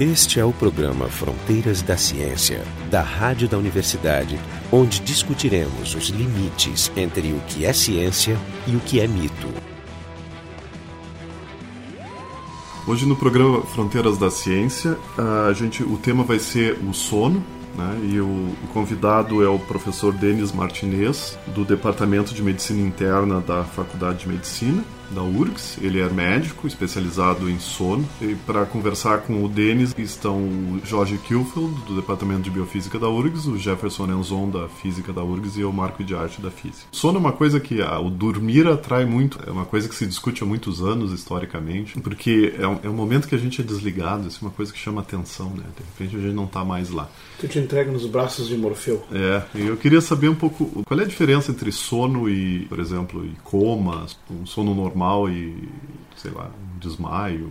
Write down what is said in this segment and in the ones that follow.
Este é o programa Fronteiras da Ciência, da Rádio da Universidade, onde discutiremos os limites entre o que é ciência e o que é mito. Hoje no programa Fronteiras da Ciência, a gente, o tema vai ser o sono, né? E o, o, convidado é o professor Denis Martinez, do Departamento de Medicina Interna da Faculdade de Medicina da URGS. Ele é médico especializado em sono. E para conversar com o Denis estão o Jorge Kilfield, do Departamento de Biofísica da URGS, o Jefferson Enzon, da Física da URGS, e o Marco de Arte da Física. Sono é uma coisa que ah, o dormir atrai muito, é uma coisa que se discute há muitos anos historicamente, porque é um, é um momento que a gente é desligado, isso é uma coisa que chama atenção, né? De repente a gente não está mais lá. Tu te entrega nos braços de Morfeu. É, e eu queria saber um pouco qual é a diferença entre sono e, por exemplo, e coma, um sono normal normal e, sei lá, um desmaio.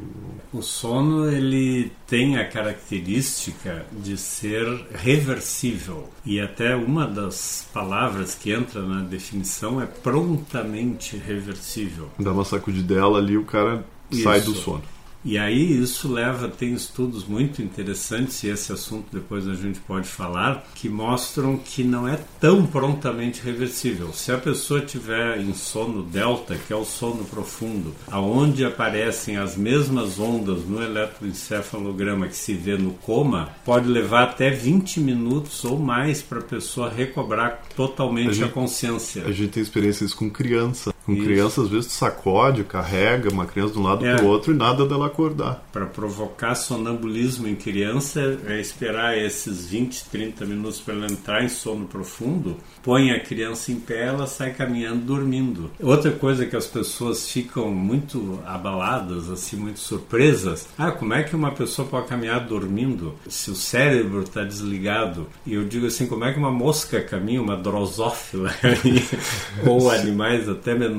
O sono ele tem a característica de ser reversível e até uma das palavras que entra na definição é prontamente reversível. Dá uma sacudidela ali o cara Isso. sai do sono. E aí isso leva, tem estudos muito interessantes, e esse assunto depois a gente pode falar, que mostram que não é tão prontamente reversível. Se a pessoa tiver em sono delta, que é o sono profundo, aonde aparecem as mesmas ondas no eletroencefalograma que se vê no coma, pode levar até 20 minutos ou mais para a pessoa recobrar totalmente a, gente, a, consciência. A gente tem experiências com criança. Com Isso. criança, às vezes, tu sacode, carrega uma criança de um lado é. para o outro e nada dela acordar. Para provocar sonambulismo em criança, é esperar esses 20, 30 minutos para ela entrar em sono profundo, põe a criança em pé, ela sai caminhando, dormindo. Outra coisa que as pessoas ficam muito abaladas, assim, muito surpresas. Ah, como é que uma pessoa pode caminhar dormindo se o cérebro está desligado? E eu digo assim, como é que uma mosca caminha, uma drosófila, ou animais até menores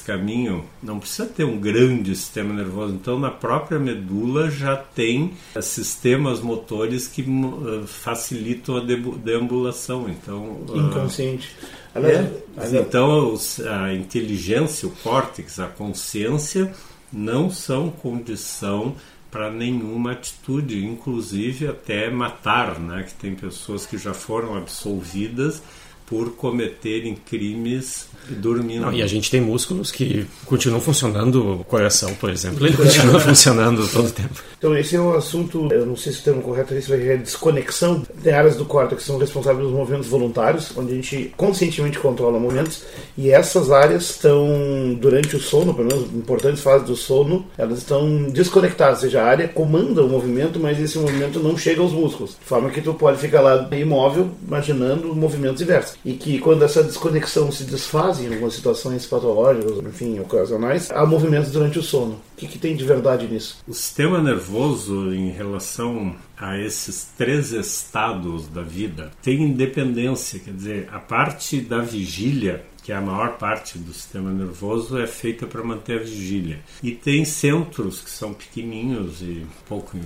caminham? Não precisa ter um grande sistema nervoso. Então, na própria medula já tem sistemas motores que uh, facilitam a deambulação. Então, uh, inconsciente. É, então, a inteligência, o córtex, a consciência não são condição para nenhuma atitude, inclusive até matar, né? Que tem pessoas que já foram absolvidas por cometerem crimes dormindo. Não, e a gente tem músculos que continuam funcionando, o coração, por exemplo, ele continua funcionando todo o tempo. Então, esse é um assunto, eu não sei se o termo correto é isso, é desconexão. Tem áreas do córtex que são responsáveis pelos movimentos voluntários, onde a gente conscientemente controla movimentos, e essas áreas estão, durante o sono, pelo menos importantes fases do sono, elas estão desconectadas, ou seja, a área comanda o movimento, mas esse movimento não chega aos músculos, de forma que tu pode ficar lá imóvel, imaginando movimentos diversos. E que quando essa desconexão se desfaz, em algumas situações patológicas, enfim, ocasionais, há movimentos durante o sono. O que, que tem de verdade nisso? O sistema nervoso, em relação a esses três estados da vida, tem independência, quer dizer, a parte da vigília que é a maior parte do sistema nervoso, é feita para manter a vigília. E tem centros que são pequenininhos e pouco eh,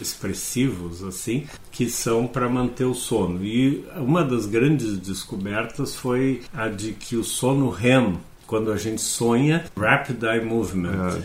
expressivos, assim, que são para manter o sono. E uma das grandes descobertas foi a de que o sono REM, quando a gente sonha, Rapid Eye Movement. É,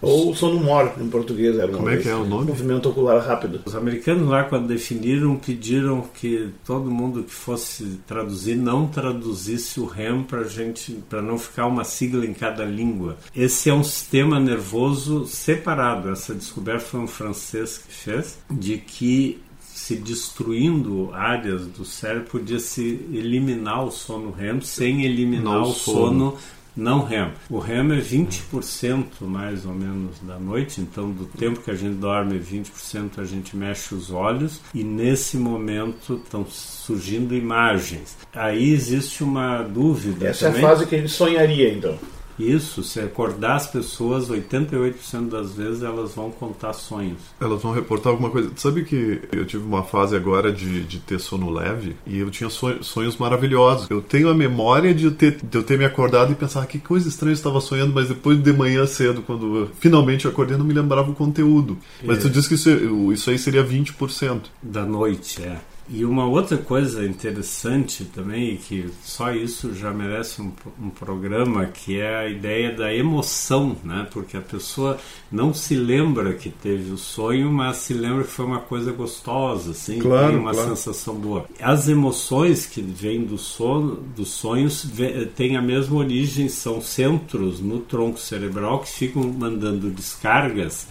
Ou sono MOR, em português. Era Como é que é o nome? Movimento ocular rápido. Os americanos lá, quando definiram, pediram que todo mundo que fosse traduzir não traduzisse o REM para gente, para não ficar uma sigla em cada língua. Esse é um sistema nervoso separado. Essa descoberta foi um francês que fez, de que se destruindo áreas do cérebro, podia se eliminar o sono REM sem eliminar não o sono, sono não REM. O REM é 20% mais ou menos da noite, então do tempo que a gente dorme, 20% a gente mexe os olhos e nesse momento estão surgindo imagens. Aí existe uma dúvida. Essa também. é a fase que a gente sonharia então. Isso, se acordar as pessoas, 88% das vezes elas vão contar sonhos. Elas vão reportar alguma coisa. Sabe que eu tive uma fase agora de, de ter sono leve e eu tinha sonhos, sonhos maravilhosos. Eu tenho a memória de eu, ter, de eu ter me acordado e pensar ah, que coisa estranha eu estava sonhando, mas depois de manhã cedo, quando eu finalmente acordei, não me lembrava o conteúdo. Mas é. tu disse que isso, isso aí seria 20%. Da noite, é. E uma outra coisa interessante também, que só isso já merece um, um, programa, que é a ideia da emoção, né? Porque a pessoa não se lembra que teve o sonho, mas se lembra que foi uma coisa gostosa, assim, claro, uma claro. sensação boa. As emoções que vêm do sono, dos sonhos, têm a mesma origem, são centros no tronco cerebral que ficam mandando descargas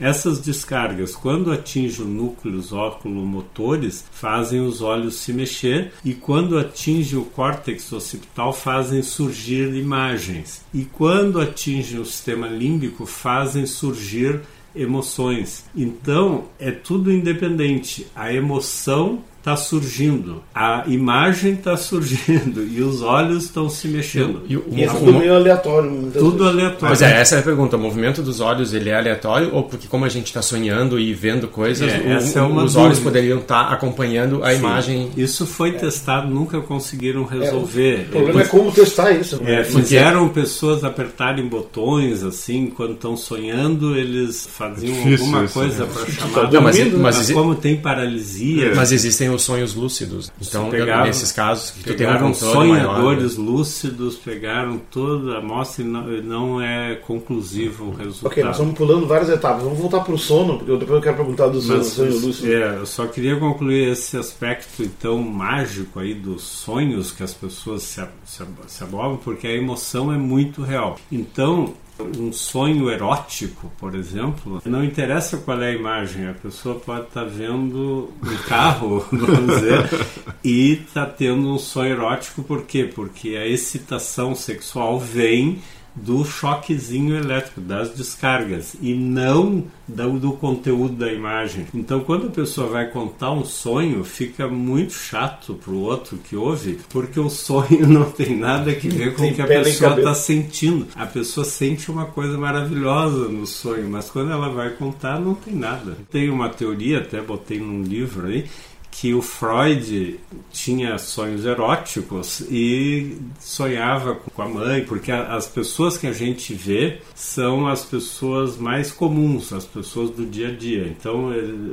essas descargas, quando atingem núcleos óculo-motores, fazem os olhos se mexer e quando atingem o córtex occipital, fazem surgir imagens. E quando atingem o sistema límbico, fazem surgir emoções. Então, é tudo independente. A emoção está surgindo, a imagem está surgindo e os olhos estão se mexendo. E, e, e é tudo meio aleatório. Tudo vezes. aleatório. Mas é, essa é a pergunta. O movimento dos olhos ele é aleatório ou porque como a gente está sonhando e vendo coisas, é, o, é os dúvida. olhos poderiam estar tá acompanhando a Sim. imagem? Isso foi testado, nunca conseguiram resolver. o problema é como testar isso. É, fizeram pessoas apertarem botões assim quando estão sonhando, eles faziam alguma isso, coisa né? para Tá chamar. Não, mas- mas, mas- como tem paralisia, Mas existem os sonhos lúcidos. Então, pegaram- nesses casos que tu tem um pegaram controle maior, né? sonhadores lúcidos, pegaram toda a amostra e não, não é conclusivo o resultado. Ok, nós estamos pulando várias etapas. Vamos voltar para o sono, porque eu- depois eu quero perguntar do sonho, Mas, sonho lúcido. é, eu só queria concluir esse aspecto então mágico aí dos sonhos que as pessoas se, se, se abobam, porque a emoção é muito real. Então, um sonho erótico, por exemplo, não interessa qual é a imagem, a pessoa pode estar vendo um carro, vamos dizer, e está tendo um sonho erótico, por quê? Porque a excitação sexual vem do choquezinho elétrico, das descargas, e não do, do conteúdo da imagem. Então, quando a pessoa vai contar um sonho, fica muito chato para o outro que ouve, porque o sonho não tem nada a ver com o que a pessoa está sentindo. A pessoa sente uma coisa maravilhosa no sonho, mas quando ela vai contar, não tem nada. Tem uma teoria, até botei num livro aí, que o Freud tinha sonhos eróticos e sonhava com a mãe, porque as pessoas que a gente vê são as pessoas mais comuns, as pessoas do dia a dia. Então,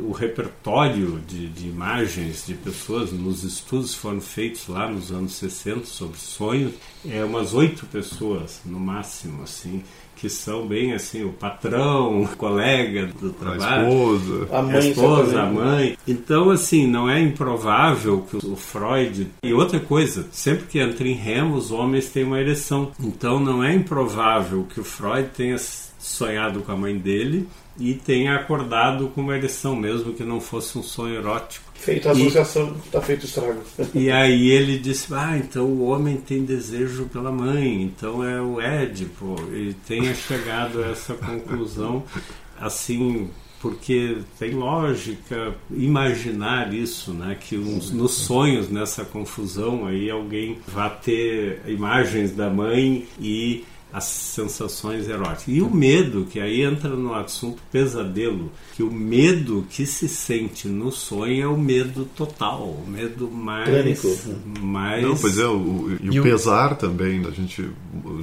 o repertório de, de imagens de pessoas nos estudos foram feitos lá nos anos 60 sobre sonhos é umas oito pessoas no máximo, assim que são bem assim o patrão, o colega do A trabalho, esposa. A a mãe esposa, a mãe. Então, assim, não é improvável que o Freud. E outra coisa, sempre que entra em REM, os homens têm uma ereção. Então, não é improvável que o Freud tenha sonhado com a mãe dele e tenha acordado com uma ereção, mesmo que não fosse um sonho erótico. Feita a associação, está feito o estrago. E aí ele disse: Ah, então o homem tem desejo pela mãe, então é o Édipo. E tenha chegado a essa conclusão, assim, porque tem lógica imaginar isso, né? Que uns- nos sonhos, nessa confusão, aí alguém vai ter imagens da mãe e as sensações eróticas. E o medo, que aí entra no assunto pesadelo, que o medo que se sente no sonho é o medo total, o medo mais. Pânico. mais Não, pois é, o, o- e, E o o- pesar também, a gente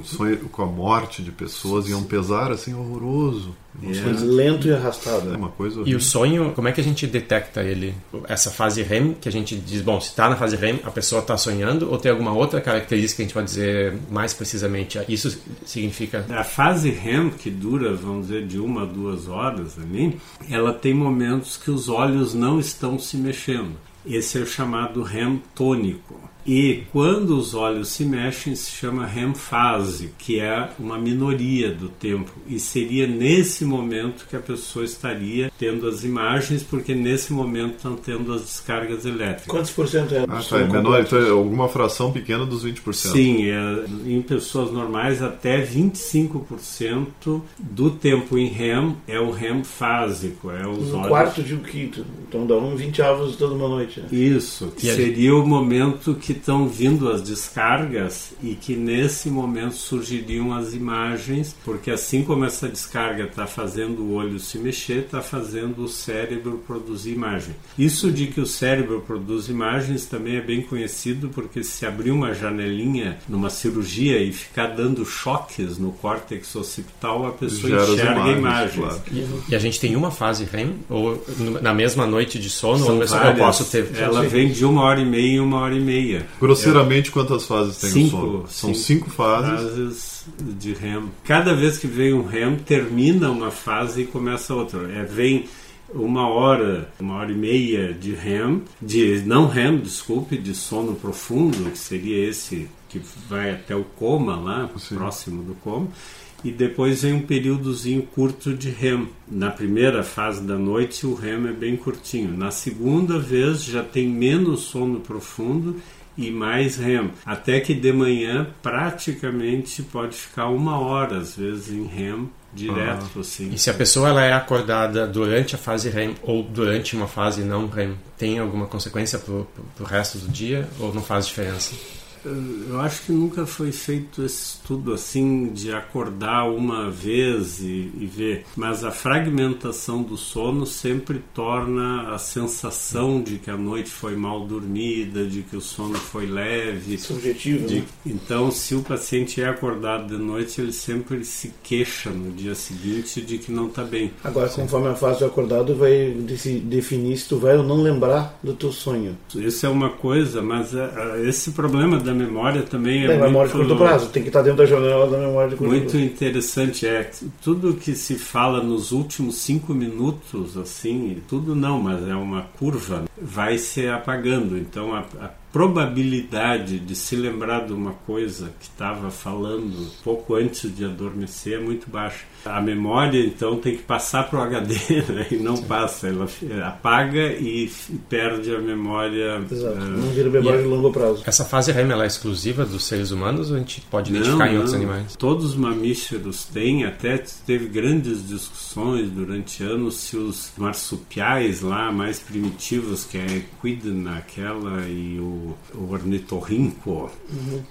sonha com a morte de pessoas e é um pesar assim horroroso. É. Lento e arrastado. É uma coisa E o sonho, como é que a gente detecta ele? Essa fase REM, que a gente diz, bom, se está na fase REM, a pessoa está sonhando, ou tem alguma outra característica que a gente pode dizer mais precisamente? Isso significa. A fase REM, que dura, vamos dizer, de uma a duas horas ali, ela tem momentos que os olhos não estão se mexendo. Esse é o chamado REM tônico. E quando os olhos se mexem, se chama REM fase, que é uma minoria do tempo. E seria nesse momento que a pessoa estaria tendo as imagens, porque nesse momento estão tendo as descargas elétricas. Quantos por cento é? Ah, tá, é menor, então é alguma fração pequena dos 20%. Sim, é, em pessoas normais até 25% do tempo em REM é o REM fásico, é os Um olhos. quarto de um quinto. Então dá um 20 avos toda uma noite. né? Isso, que a seria o momento que estão vindo as descargas e que nesse momento surgiriam as imagens, porque assim como essa descarga está fazendo o olho se mexer, está fazendo o cérebro produzir imagem. Isso de que o cérebro produz imagens também é bem conhecido, porque se abrir uma janelinha numa cirurgia e ficar dando choques no córtex occipital, a pessoa Gera enxerga imagens, imagens. claro. E, e a gente tem uma fase REM, ou na mesma noite de sono, São ou eu posso ter. Ela vem de uma hora e meia em uma hora e meia. Grosseiramente, quantas fases tem Cinco, o sono? São cinco cinco fases. fases de REM. Cada vez que vem um REM, termina uma fase e começa outra. É, vem uma hora, uma hora e meia de REM, de não REM, desculpe, de sono profundo, que seria esse que vai até o coma lá, Sim. próximo do coma. E depois vem um períodozinho curto de REM. Na primeira fase da noite, o REM é bem curtinho. Na segunda vez, já tem menos sono profundo e mais REM. Até que de manhã, praticamente, pode ficar uma hora, às vezes, em REM direto, assim. E se a pessoa ela é acordada durante a fase REM ou durante uma fase não REM, tem alguma consequência pro, pro resto do dia ou não faz diferença? Eu acho que nunca foi feito esse estudo assim de acordar uma vez e, e ver, mas a fragmentação do sono sempre torna a sensação de que a noite foi mal dormida, de que o sono foi leve. Subjetivo, de- né? então, se o paciente é acordado de noite, ele sempre se queixa no dia seguinte de que não está bem. Agora, conforme a fase de acordado, vai definir se tu vai ou não lembrar do teu sonho. Isso é uma coisa, mas ah, ah, esse problema da memória também é É, memória de muito- curto prazo, tem que estar dentro da janela da memória de curto Muito prazo. interessante é tudo que se fala nos últimos cinco minutos, assim, tudo não, mas é uma curva, vai se apagando. Então a, a probabilidade de se lembrar de uma coisa que estava falando pouco antes de adormecer é muito baixa. A memória então tem que passar para o HD né? e não passa, ela apaga e perde a memória. Exato, eh, não vira memória e- de longo prazo. Essa fase REM ela é exclusiva dos seres humanos ou a gente pode Não, identificar em não. outros animais? Todos os mamíferos têm, até teve grandes discussões durante anos se os marsupiais lá mais primitivos, que é a equidna, aquela e o, o ornitorrinco,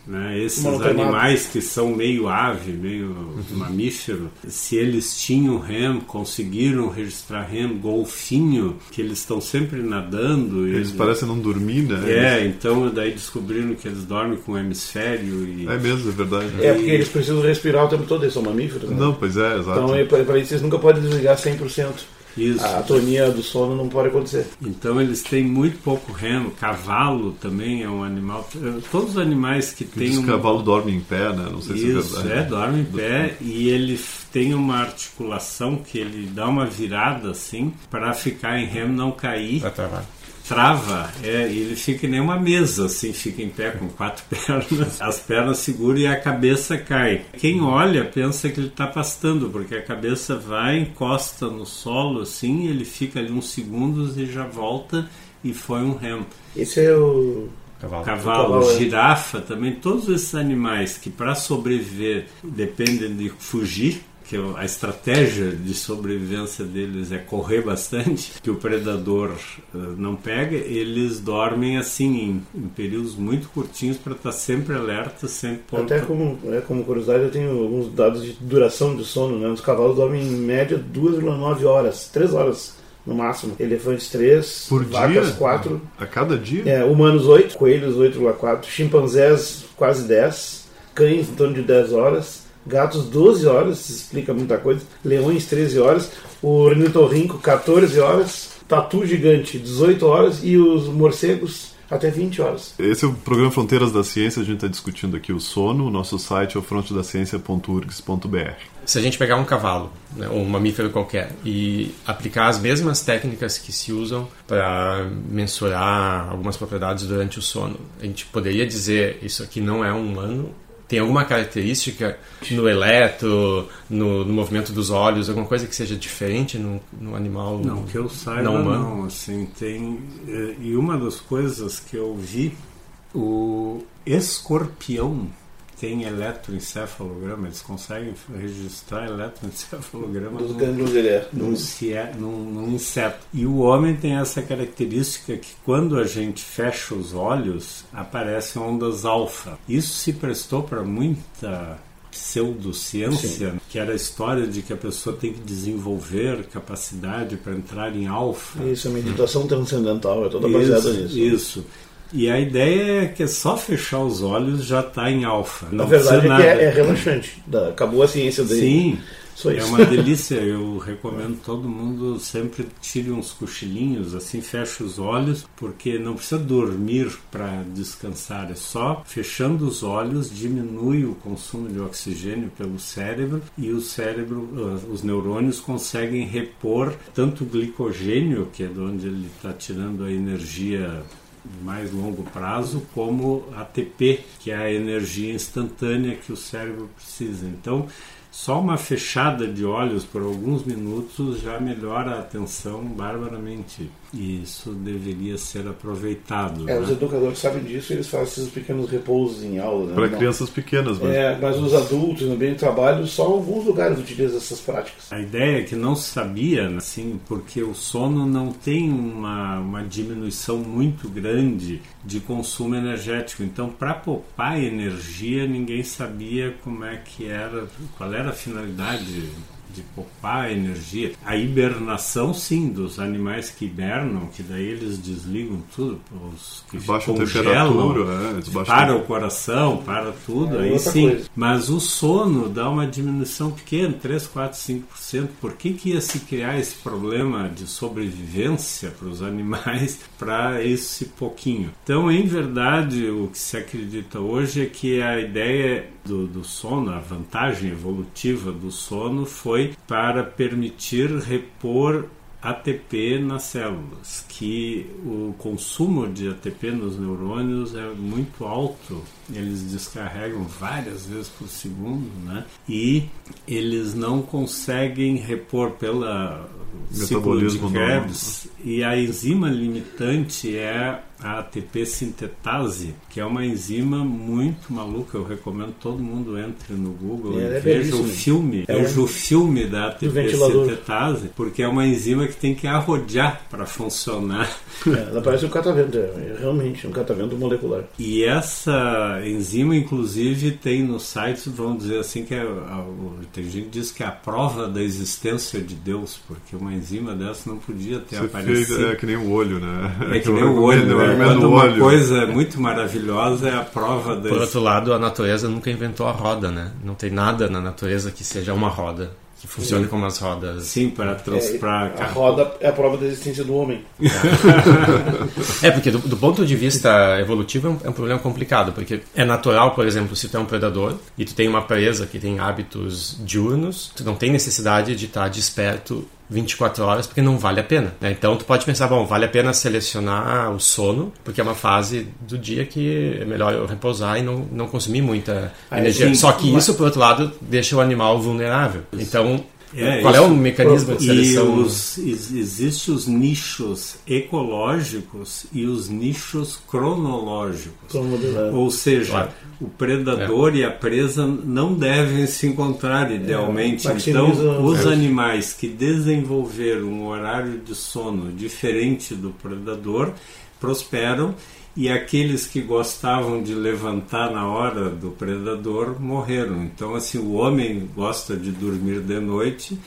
né, esses animais que são meio ave, meio mamífero, se eles tinham REM, conseguiram registrar REM, golfinho, que eles estão sempre nadando. Eles e- parecem não dormir, né? É, então daí descobriram que eles dormem com o hemisfério e... É mesmo, é verdade. É porque eles precisam respirar o tempo todo, eles são mamíferos. Né? Não, pois é, exato. Então, é, para isso, eles nunca podem desligar 100%. Isso. A atonia do sono não pode acontecer. Então eles têm muito pouco remo. Cavalo também é um animal. Todos os animais que têm um... cavalo dorme em pé, né? Não sei Isso, se é verdade. é, dorme em pé e ele tem uma articulação que ele dá uma virada assim para ficar em remo não cair. Pra travar. Trava, é, e ele fica que nem uma mesa, assim, fica em pé com quatro pernas, as pernas seguram e a cabeça cai. Quem olha pensa que ele está pastando, porque a cabeça vai, encosta no solo, assim, ele fica ali uns segundos e já volta e foi um remo. Esse é o. Cavalo. Cavalo, cavalo, é. girafa, também todos esses animais que para sobreviver dependem de fugir, que a estratégia de sobrevivência deles é correr bastante, que o predador eh, não pega, eles dormem assim em, em períodos muito curtinhos para estar sempre alerta, sempre pronto. Até como, é, como curiosidade, eu tenho alguns dados de duração de sono. Né? Os cavalos dormem em média 2,9 horas, 3 horas no máximo. Elefantes 3, Por vacas dia? 4, A cada dia? é, humanos 8, coelhos 8,4, chimpanzés quase 10, cães em torno de 10 horas, gatos 12 horas, isso explica muita coisa, leões 13 horas, o ornitorrinco 14 horas, tatu gigante 18 horas e os morcegos até 20 horas. Esse é o programa Fronteiras da Ciência, a gente está discutindo aqui o sono. O nosso site é o frontedaciencia.urgs.br. Se a gente pegar um cavalo, né, ou um mamífero qualquer, e aplicar as mesmas técnicas que se usam para mensurar algumas propriedades durante o sono, a gente poderia dizer isso aqui não é um humano? Tem alguma característica no eletro, no, no movimento dos olhos, alguma coisa que seja diferente no, no animal? Não, que eu saiba não não, assim, tem... eh, E uma das coisas que eu vi, o escorpião têm eletroencefalograma, eles conseguem registrar eletroencefalograma Dos num, gânglios num, cie- num- num inseto. E o homem tem essa característica que quando a gente fecha os olhos, aparecem ondas alfa. Isso se prestou para muita pseudociência, que era a história de que a pessoa tem que desenvolver capacidade para entrar em alfa. Isso, a meditação transcendental é toda baseada Isso, nisso. Isso. E a ideia é que é só fechar os olhos já está em alfa. Na verdade é é, é relaxante. Acabou a ciência dele. Sim, Só é isso. uma delícia. Eu recomendo todo mundo sempre tire uns cochilinhos, assim, feche os olhos, porque não precisa dormir para descansar. É só fechando os olhos, diminui o consumo de oxigênio pelo cérebro e o cérebro, ah, os neurônios conseguem repor tanto o glicogênio, que é de onde ele está tirando a energia mais longo prazo, como ATP, que é a energia instantânea que o cérebro precisa. Então, só uma fechada de olhos por alguns minutos já melhora a atenção barbaramente. E isso deveria ser aproveitado. É, né? os educadores sabem disso e eles fazem esses pequenos repousos em aula. Né? Para Não- crianças pequenas, mas É, mas os adultos no ambiente de trabalho, só alguns lugares utilizam essas práticas. A ideia é que não se sabia, assim, porque o sono não tem uma, uma diminuição muito grande de consumo energético. Então, para poupar energia, ninguém sabia como é que era, qual era a finalidade de poupar energia. A hibernação, sim, dos animais que hibernam, que daí eles desligam tudo, os que baixa a congelam, é, para o coração, para tudo, É aí sim. coisa. Mas o sono dá uma diminuição pequena, 3, 4, 5%. Por que, que ia se criar esse problema de sobrevivência para os animais para esse pouquinho? Então, em verdade, o que se acredita hoje é que a ideia do, do sono, a vantagem evolutiva do sono foi para permitir repor ATP nas células, que o consumo de ATP nos neurônios é muito alto. Eles descarregam várias vezes por segundo, né? E eles não conseguem repor pela ciclo de. Krebs e a enzima limitante é a ATP sintetase, que é uma enzima muito maluca. Eu recomendo todo mundo entre no Google É, e é veja o filme, É. veja o filme da ATP sintetase, porque é uma enzima que tem que arrodear para funcionar. É, ela parece um catavento, é, é realmente um catavento molecular. E essa enzima, inclusive, tem no site, vamos dizer assim, que é, tem gente que diz que é a prova da existência de Deus, porque uma enzima dessa não podia ter você aparecido. fez, é que nem o olho, né? É que nem o olho, né? Quando uma olho. coisa muito maravilhosa é a prova da Por outro lado, a natureza nunca inventou a roda, né? Não tem nada na natureza que seja uma roda, que funcione como as rodas. Sim, para trans... É, pra a roda é a prova da existência do homem. É, porque do, do ponto de vista evolutivo é um, é um problema complicado, porque é natural, por exemplo, se tu é um predador e tu tem uma presa que tem hábitos diurnos, tu não tem necessidade de estar desperto 24 horas porque não vale a pena. né? Então tu pode pensar, bom, vale a pena selecionar o sono, porque é uma fase do dia que é melhor eu repousar e não, não consumir muita Ah, energia. sim. Só que isso, por outro lado, deixa o animal vulnerável. Então, É, qual é isso. o mecanismo de E seleção? os, ex- existem os nichos ecológicos e os nichos cronológicos. Ou seja, Claro. o predador e a presa não devem se encontrar idealmente. maximiza- então, os é. animais que desenvolveram um horário de sono diferente do predador prosperam e aqueles que gostavam de levantar na hora do predador morreram. Então, assim, o homem gosta de dormir de noite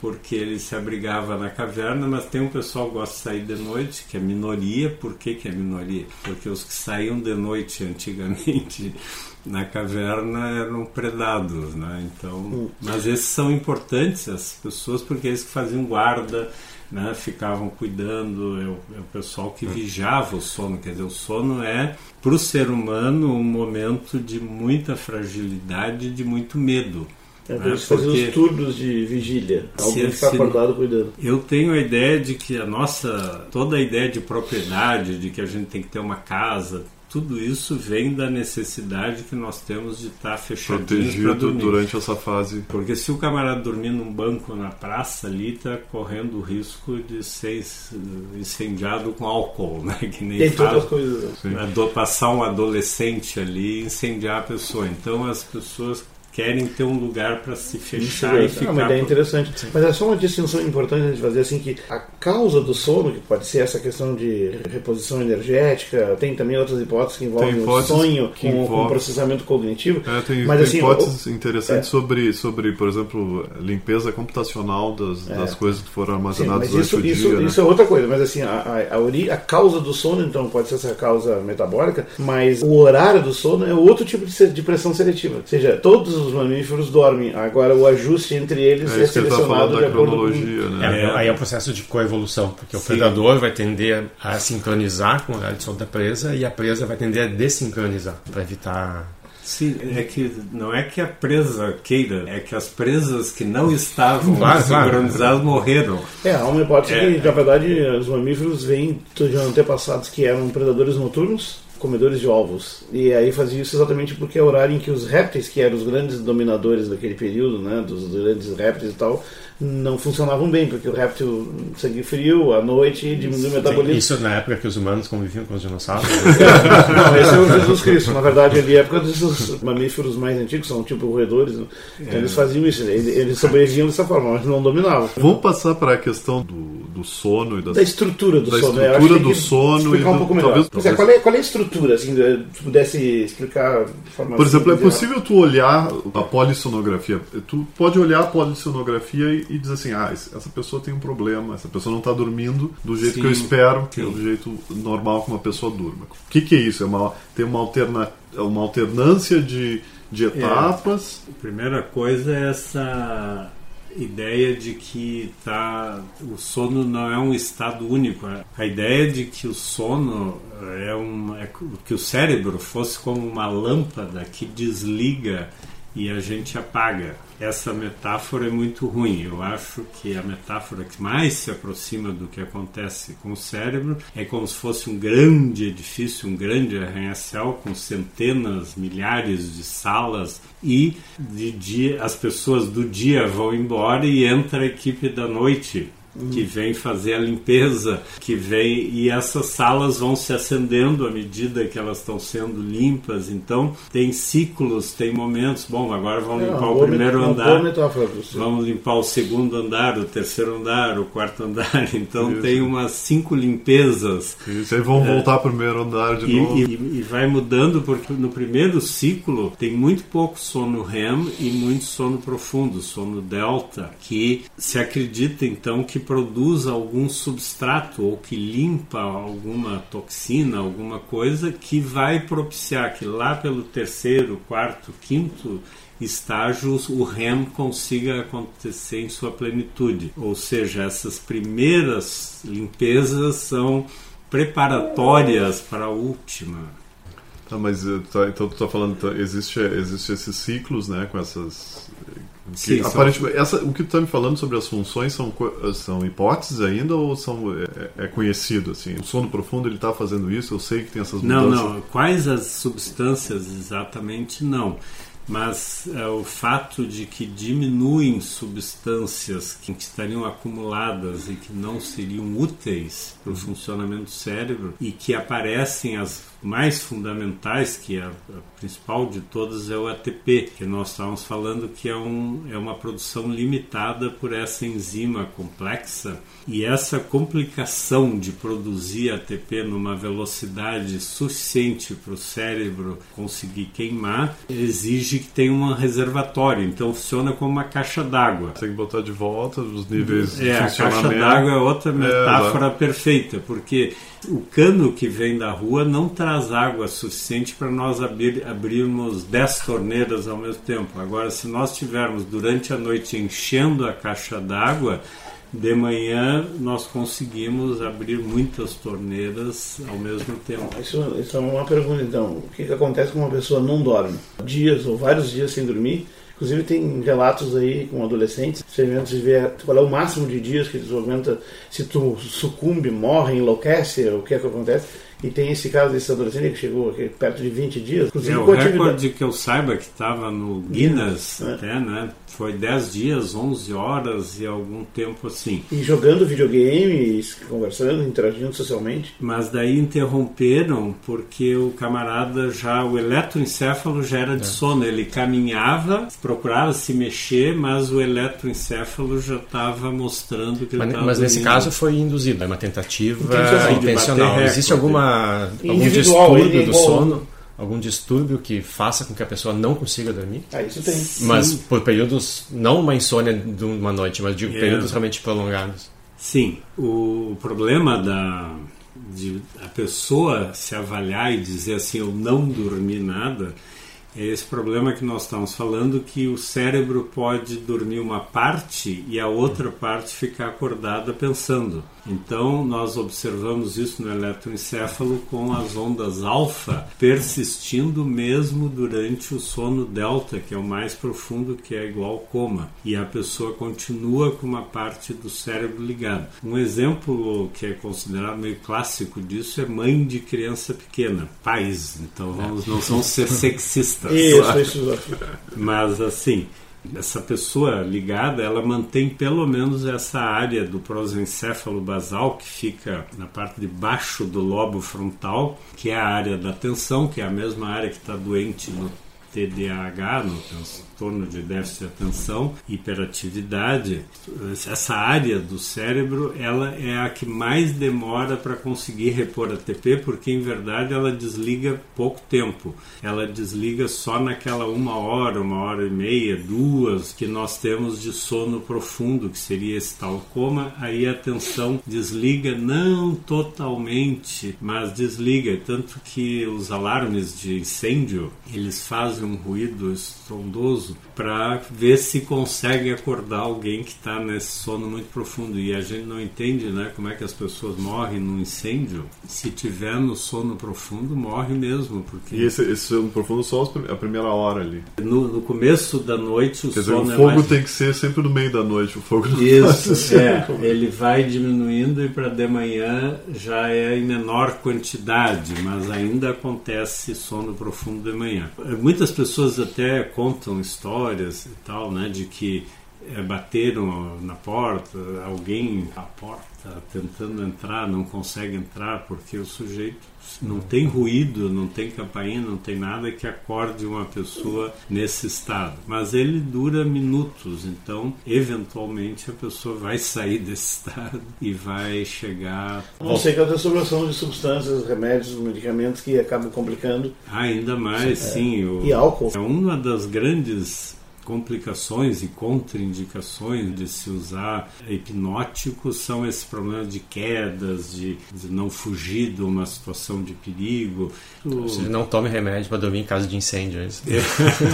porque ele se abrigava na caverna, mas tem um pessoal que gosta de sair de noite, que é minoria. Por que, que é minoria? Porque os que saíam de noite antigamente na caverna eram predados, né? Então, mas esses são importantes, as pessoas, porque eles que faziam guarda, né? Ficavam cuidando, é o, é o pessoal que vigiava o sono. Quer dizer, o sono é para o ser humano um momento de muita fragilidade, de muito medo. É né? fazer os turnos de vigília. Alguém Se- ficar acordado cuidando. Eu tenho a ideia de que a nossa, toda a ideia de propriedade, de que a gente tem que ter uma casa, tudo isso vem da necessidade que nós temos de estar fechadinhos para dormir. durante essa fase. Porque se o camarada dormir num banco na praça ali, está correndo o risco de ser incendiado com álcool, né? Que nem Tem todas as coisas. Passar um adolescente ali e incendiar a pessoa. Então as pessoas querem ter um lugar para se fechar Isso, e ficar. É uma ideia interessante. Sim. Mas é só uma distinção importante a gente fazer assim que a causa do sono, que pode ser essa questão de reposição energética, tem também outras hipóteses que envolvem o sonho com, envolve... com processamento cognitivo. É, tem, mas, tem assim, hipóteses o... interessantes é. sobre, sobre, por exemplo, limpeza computacional das, é. das coisas que foram armazenadas Sim, isso, isso, dia, né? isso é outra coisa. Mas assim, a, a, a, a causa do sono, então, pode ser essa causa metabólica, mas o horário do sono é outro tipo de, de pressão seletiva. Ou seja, todos os mamíferos dormem. Agora o ajuste entre eles é, é tá selecionado tá de acordo com... né? é, aí é um processo de coevolução, porque Sim. o predador vai tender a sincronizar com o horário de sono da presa e a presa vai tender a desincronizar para evitar Sim, é que não é que a presa queira, é que as presas que não estavam claro, sincronizadas claro. morreram. É, há uma hipótese é. que, na verdade, os mamíferos vêm de antepassados que eram predadores noturnos comedores de ovos. E aí fazia isso exatamente porque é o horário em que os répteis, que eram os grandes dominadores daquele período, né, dos grandes répteis e tal, não funcionavam bem, porque o réptil sangue frio, à noite, diminui o metabolismo. Isso na época que os humanos conviviam com os dinossauros? não, esse é o Jesus Cristo. Na verdade, ali é época dos mamíferos mais antigos, são tipo roedores. Né? Então, é. eles faziam isso, eles sobreviviam dessa forma, mas não dominavam. Vamos passar para a questão do, do sono e das, da estrutura do da sono. Da estrutura do sono. Explicar um pouco melhor. Talvez, talvez... Qual, é, qual é a estrutura, assim, se pudesse explicar de forma Por exemplo, é possível tu olhar a polissonografia. Tu pode olhar a polissonografia e, e dizer assim, ah, essa pessoa tem um problema, essa pessoa não está dormindo do jeito sim, que eu espero, que é do jeito normal que uma pessoa durma. O que, que é isso? É uma, tem uma, alterna, uma alternância de, de é. etapas? É, a primeira coisa é essa ideia de que tá, o sono não é um estado único. A ideia de que o sono é, um, é que o cérebro fosse como uma lâmpada que desliga e a gente apaga essa metáfora é muito ruim. Eu acho que a metáfora que mais se aproxima do que acontece com o cérebro é como se fosse um grande edifício, um grande arranha-céu com centenas, milhares de salas e de dia as pessoas do dia vão embora e entra a equipe da noite que vem fazer a limpeza, que vem e essas salas vão se acendendo à medida que elas estão sendo limpas. Então tem ciclos, tem momentos. Bom, agora vamos é, limpar o primeiro andar, vamos limpar o segundo andar, o terceiro andar, o quarto andar. Então Isso. tem umas cinco limpezas. Isso aí vão é, voltar para o primeiro andar de e, novo. E, e vai mudando porque no primeiro ciclo tem muito pouco sono REM e muito sono profundo, sono delta, que se acredita então que produz algum substrato ou que limpa alguma toxina, alguma coisa que vai propiciar que lá pelo terceiro, quarto, quinto estágio o REM consiga acontecer em sua plenitude. Ou seja, essas primeiras limpezas são preparatórias para a última. Tá, mas eh, tá, então tu está falando, tá, existe, existe esses ciclos, né, com essas Sim, aparentemente, essa, o que tu está me falando sobre as funções são, são hipóteses ainda ou são, é, é conhecido? Assim? O sono profundo ele está fazendo isso? Eu sei que tem essas mudanças. Não, não. Quais as substâncias exatamente? Não mas é, o fato de que diminuem substâncias que estariam acumuladas e que não seriam úteis para o funcionamento do cérebro e que aparecem as mais fundamentais, que a, a, principal de todas é o ATP, que nós estávamos falando que é, um, é uma produção limitada por essa enzima complexa. E essa complicação de produzir ATP numa velocidade suficiente para o cérebro conseguir queimar exige que tenha um reservatório. Então funciona como uma caixa d'água. Tem que botar de volta os níveis é, de funcionamento. A caixa d'água é outra metáfora é, perfeita, porque o cano que vem da rua não traz água suficiente para nós abrir, abrirmos 10 torneiras ao mesmo tempo. Agora, se nós tivermos durante a noite enchendo a caixa d'água, de manhã nós conseguimos abrir muitas torneiras ao mesmo tempo. Isso, isso é uma pergunta então. O que, que acontece quando uma pessoa não dorme? Dias ou vários dias sem dormir Inclusive tem relatos aí com adolescentes, experimentos de ver qual é o máximo de dias que tu aguenta, se tu sucumbe, morre, enlouquece, o que é que acontece. E tem esse caso desse adolescente que chegou aqui perto de 20 dias. É, o recorde que eu saiba que estava no Guinness, é. até, né? Foi 10 dias, 11 horas e algum tempo assim. E jogando videogame, conversando, interagindo socialmente. Mas daí interromperam porque o camarada já, o eletroencefalo já era de é. sono. Ele caminhava, procurava se mexer, mas o eletroencefalo já estava mostrando que ele estava Mas, mas nesse caso foi induzido, é uma tentativa intencional. intencional. Existe alguma algum distúrbio do sono? Algum distúrbio que faça com que a pessoa não consiga dormir. Ah, isso tem. Mas Sim. por períodos, não uma insônia de uma noite, mas digo é. períodos realmente prolongados. Sim, o problema da de a pessoa se avaliar e dizer assim eu não dormi nada é esse problema que nós estamos falando que o cérebro pode dormir uma parte e a outra parte ficar acordada pensando. Então, nós observamos isso no eletroencefalo com as ondas alfa persistindo mesmo durante o sono delta, que é o mais profundo, que é igual ao coma. E a pessoa continua com uma parte do cérebro ligada. Um exemplo que é considerado meio clássico disso é mãe de criança pequena, pais. Então, vamos, não vamos ser sexistas. Isso, isso. Mas, assim, essa pessoa ligada, ela mantém pelo menos essa área do prosencéfalo basal que fica na parte de baixo do lobo frontal, que é a área da atenção, que é a mesma área que está doente no TDAH, no transtorno de déficit de atenção, hiperatividade, essa área do cérebro, ela é a que mais demora para conseguir repor a TP, porque em verdade ela desliga pouco tempo. Ela desliga só naquela uma hora, uma hora e meia, duas que nós temos de sono profundo, que seria esse tal coma. Aí a atenção desliga, não totalmente, mas desliga. Tanto que os alarmes de incêndio eles fazem um ruído estrondoso para ver se consegue acordar alguém que está nesse sono muito profundo. E a gente não entende né, como é que as pessoas morrem num incêndio. Se tiver no sono profundo, morre mesmo. Porque... E esse, esse sono profundo só a primeira hora ali. No, no começo da noite o Quer sono dizer, o é fogo mais... tem que ser sempre no meio da noite. O fogo não Isso, é. Ele vai diminuindo e para de manhã já é em menor quantidade, mas ainda acontece sono profundo de manhã. Muitas pessoas até contam histórias e tal, né, de que é, bateram na porta, alguém à porta tentando entrar, não consegue entrar porque o sujeito não tem ruído, não tem campainha, não tem nada que acorde uma pessoa nesse estado. Mas ele dura minutos, então eventualmente a pessoa vai sair desse estado e vai chegar. Não sei que a dissolução de substâncias, remédios, medicamentos que acabam complicando. Ainda mais, sim. O... E álcool. É uma das grandes complicações e contraindicações de se usar hipnóticos são esses problemas de quedas, de, de não fugir de uma situação de perigo. O... Você não tome remédio para dormir em caso de incêndio. É isso? É.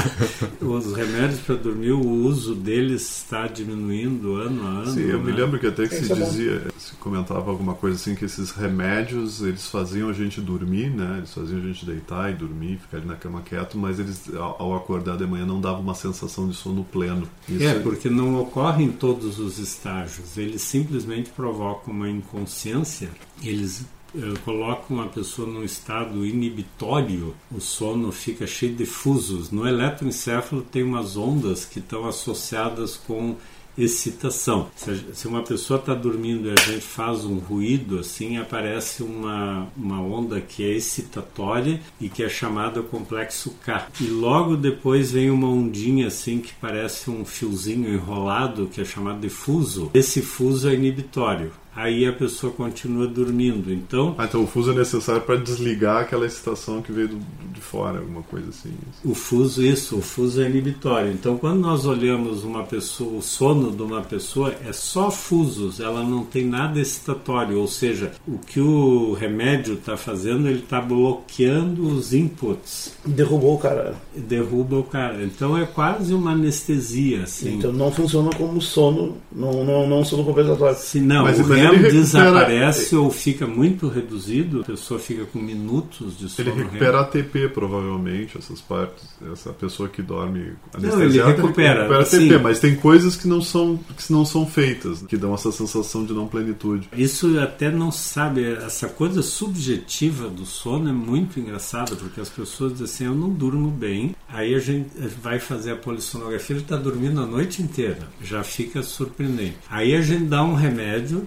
Os remédios para dormir, o uso deles está diminuindo ano a ano. Sim, eu né? me lembro que até que se é dizia, se comentava alguma coisa assim, que esses remédios eles faziam a gente dormir, né? Eles faziam a gente deitar e dormir, ficar ali na cama quieto, mas eles ao acordar de manhã não dava uma sensação sensação de sono pleno. Isso é, porque não ocorre em todos os estágios. Eles simplesmente provocam uma inconsciência, eles eh, colocam a pessoa num estado inibitório, o sono fica cheio de fusos. No eletroencefalo tem umas ondas que estão associadas com excitação. Se uma pessoa está dormindo e a gente faz um ruído assim, aparece uma, uma onda que é excitatória e que é chamada complexo K. E logo depois vem uma ondinha assim que parece um fiozinho enrolado que é chamado de fuso. Esse fuso é inibitório aí a pessoa continua dormindo. Então, ah, então o fuso é necessário para desligar aquela excitação que veio do, de fora, alguma coisa assim. O fuso, isso, o fuso é inibitório. Então, quando nós olhamos uma pessoa, o sono de uma pessoa é só fusos, ela não tem nada excitatório, ou seja, o que o remédio está fazendo, ele está bloqueando os inputs. Derrubou o cara. Derruba o cara. Então é quase uma anestesia. Assim. Então não funciona como sono, não, não, não sono compensatório. Se não, Mas, o REM desaparece ou fica muito reduzido, a pessoa fica com minutos de sono Ele recupera REM. ATP TP, provavelmente, essas partes. Essa pessoa que dorme anestesiada. Não, ele recupera. recupera TP, mas tem coisas que não, são, que não são feitas, que dão essa sensação de não plenitude. Isso até não sabe, essa coisa subjetiva do sono é muito engraçada, porque as pessoas dizem assim: eu não durmo bem. Aí a gente vai fazer a polissonografia, ele está dormindo a noite inteira. Já fica surpreendente. Aí a gente dá um remédio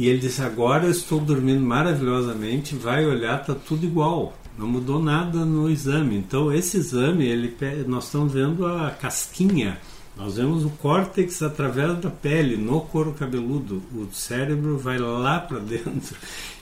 e ele disse: Agora eu estou dormindo maravilhosamente, vai olhar, está tudo igual. Não mudou nada no exame. Então, esse exame, ele, nós estamos vendo a casquinha, nós vemos o córtex através da pele, no couro cabeludo. O cérebro vai lá para dentro.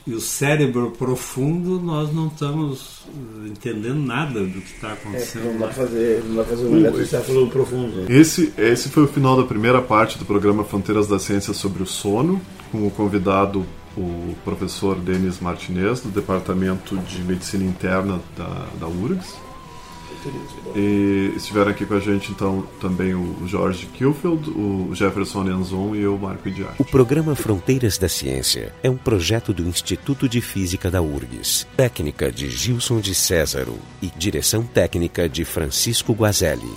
E o cérebro profundo, nós não estamos entendendo nada do que está acontecendo. É, não dá para fazer, não dá fazer um eletrocefalo profundo. Esse, esse foi o final da primeira parte do programa Fronteiras da Ciência sobre o sono com o convidado o professor Denis Martinez, do Departamento de Medicina Interna da, da URGS. E estiveram aqui com a gente então também o Jorge Kilfield, o Jefferson Enzon e eu, Marco Idiarte. O programa Fronteiras da Ciência é um projeto do Instituto de Física da URGS, técnica de Gilson de Césaro e direção técnica de Francisco Guazelli.